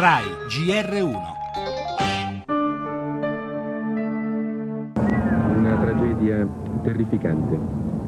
RAI GR1 Una tragedia terrificante.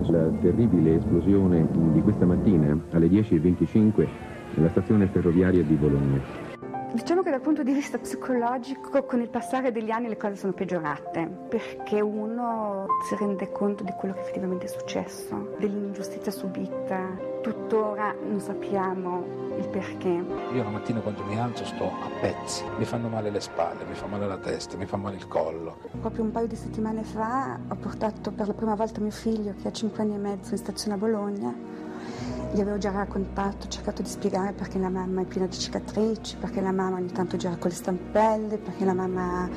La terribile esplosione di questa mattina alle 10.25 nella stazione ferroviaria di Bologna. Diciamo che dal punto di vista psicologico con il passare degli anni le cose sono peggiorate perché uno si rende conto di quello che effettivamente è successo, dell'ingiustizia subita. Tuttora non sappiamo il perché. Io la mattina quando mi alzo sto a pezzi, mi fanno male le spalle, mi fa male la testa, mi fa male il collo. Proprio un paio di settimane fa ho portato per la prima volta mio figlio che ha 5 anni e mezzo in stazione a Bologna gli avevo già raccontato, cercato di spiegare perché la mamma è piena di cicatrici, perché la mamma ogni tanto gira con le stampelle, perché la mamma ha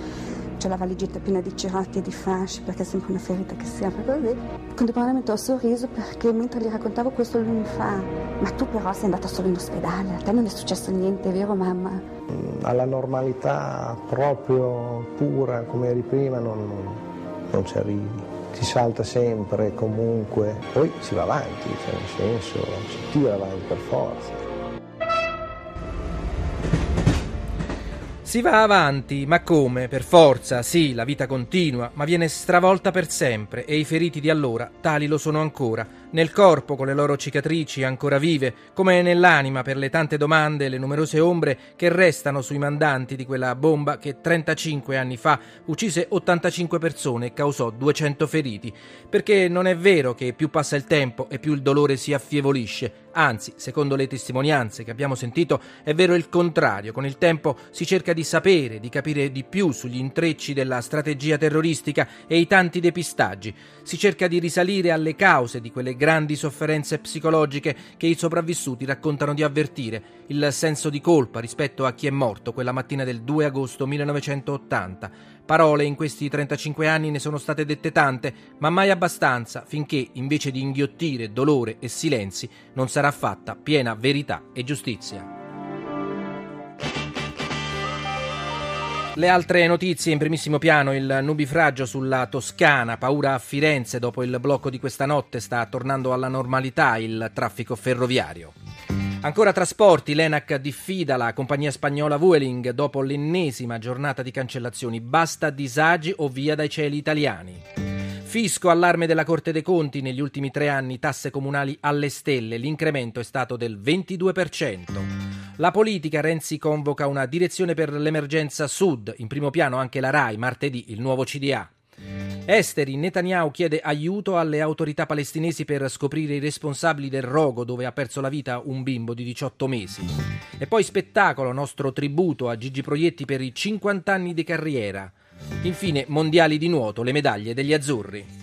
la valigetta piena di cerati e di fasci, perché è sempre una ferita che si apre così. Contemporaneamente ho sorriso perché mentre gli raccontavo questo lui mi fa, ma tu però sei andata solo in ospedale, a te non è successo niente, vero mamma? Alla normalità proprio pura come eri prima non, non ci arrivi si salta sempre, comunque, poi si va avanti, cioè nel senso si tira avanti per forza. Si va avanti, ma come? Per forza, sì, la vita continua, ma viene stravolta per sempre e i feriti di allora tali lo sono ancora, nel corpo con le loro cicatrici ancora vive, come nell'anima per le tante domande e le numerose ombre che restano sui mandanti di quella bomba che 35 anni fa uccise 85 persone e causò 200 feriti, perché non è vero che più passa il tempo e più il dolore si affievolisce, Anzi, secondo le testimonianze che abbiamo sentito, è vero il contrario. Con il tempo si cerca di sapere, di capire di più sugli intrecci della strategia terroristica e i tanti depistaggi. Si cerca di risalire alle cause di quelle grandi sofferenze psicologiche che i sopravvissuti raccontano di avvertire, il senso di colpa rispetto a chi è morto quella mattina del 2 agosto 1980 Parole in questi 35 anni ne sono state dette tante, ma mai abbastanza finché, invece di inghiottire dolore e silenzi, non sarà fatta piena verità e giustizia. Le altre notizie in primissimo piano, il nubifragio sulla Toscana, paura a Firenze dopo il blocco di questa notte, sta tornando alla normalità il traffico ferroviario. Ancora trasporti, l'ENAC diffida la compagnia spagnola Vueling dopo l'ennesima giornata di cancellazioni. Basta disagi o via dai cieli italiani. Fisco, allarme della Corte dei Conti, negli ultimi tre anni tasse comunali alle stelle, l'incremento è stato del 22%. La politica, Renzi convoca una direzione per l'emergenza sud, in primo piano anche la RAI, martedì il nuovo CDA. Esteri, Netanyahu chiede aiuto alle autorità palestinesi per scoprire i responsabili del rogo dove ha perso la vita un bimbo di 18 mesi. E poi spettacolo, nostro tributo a Gigi Proietti per i 50 anni di carriera. Infine, mondiali di nuoto, le medaglie degli azzurri.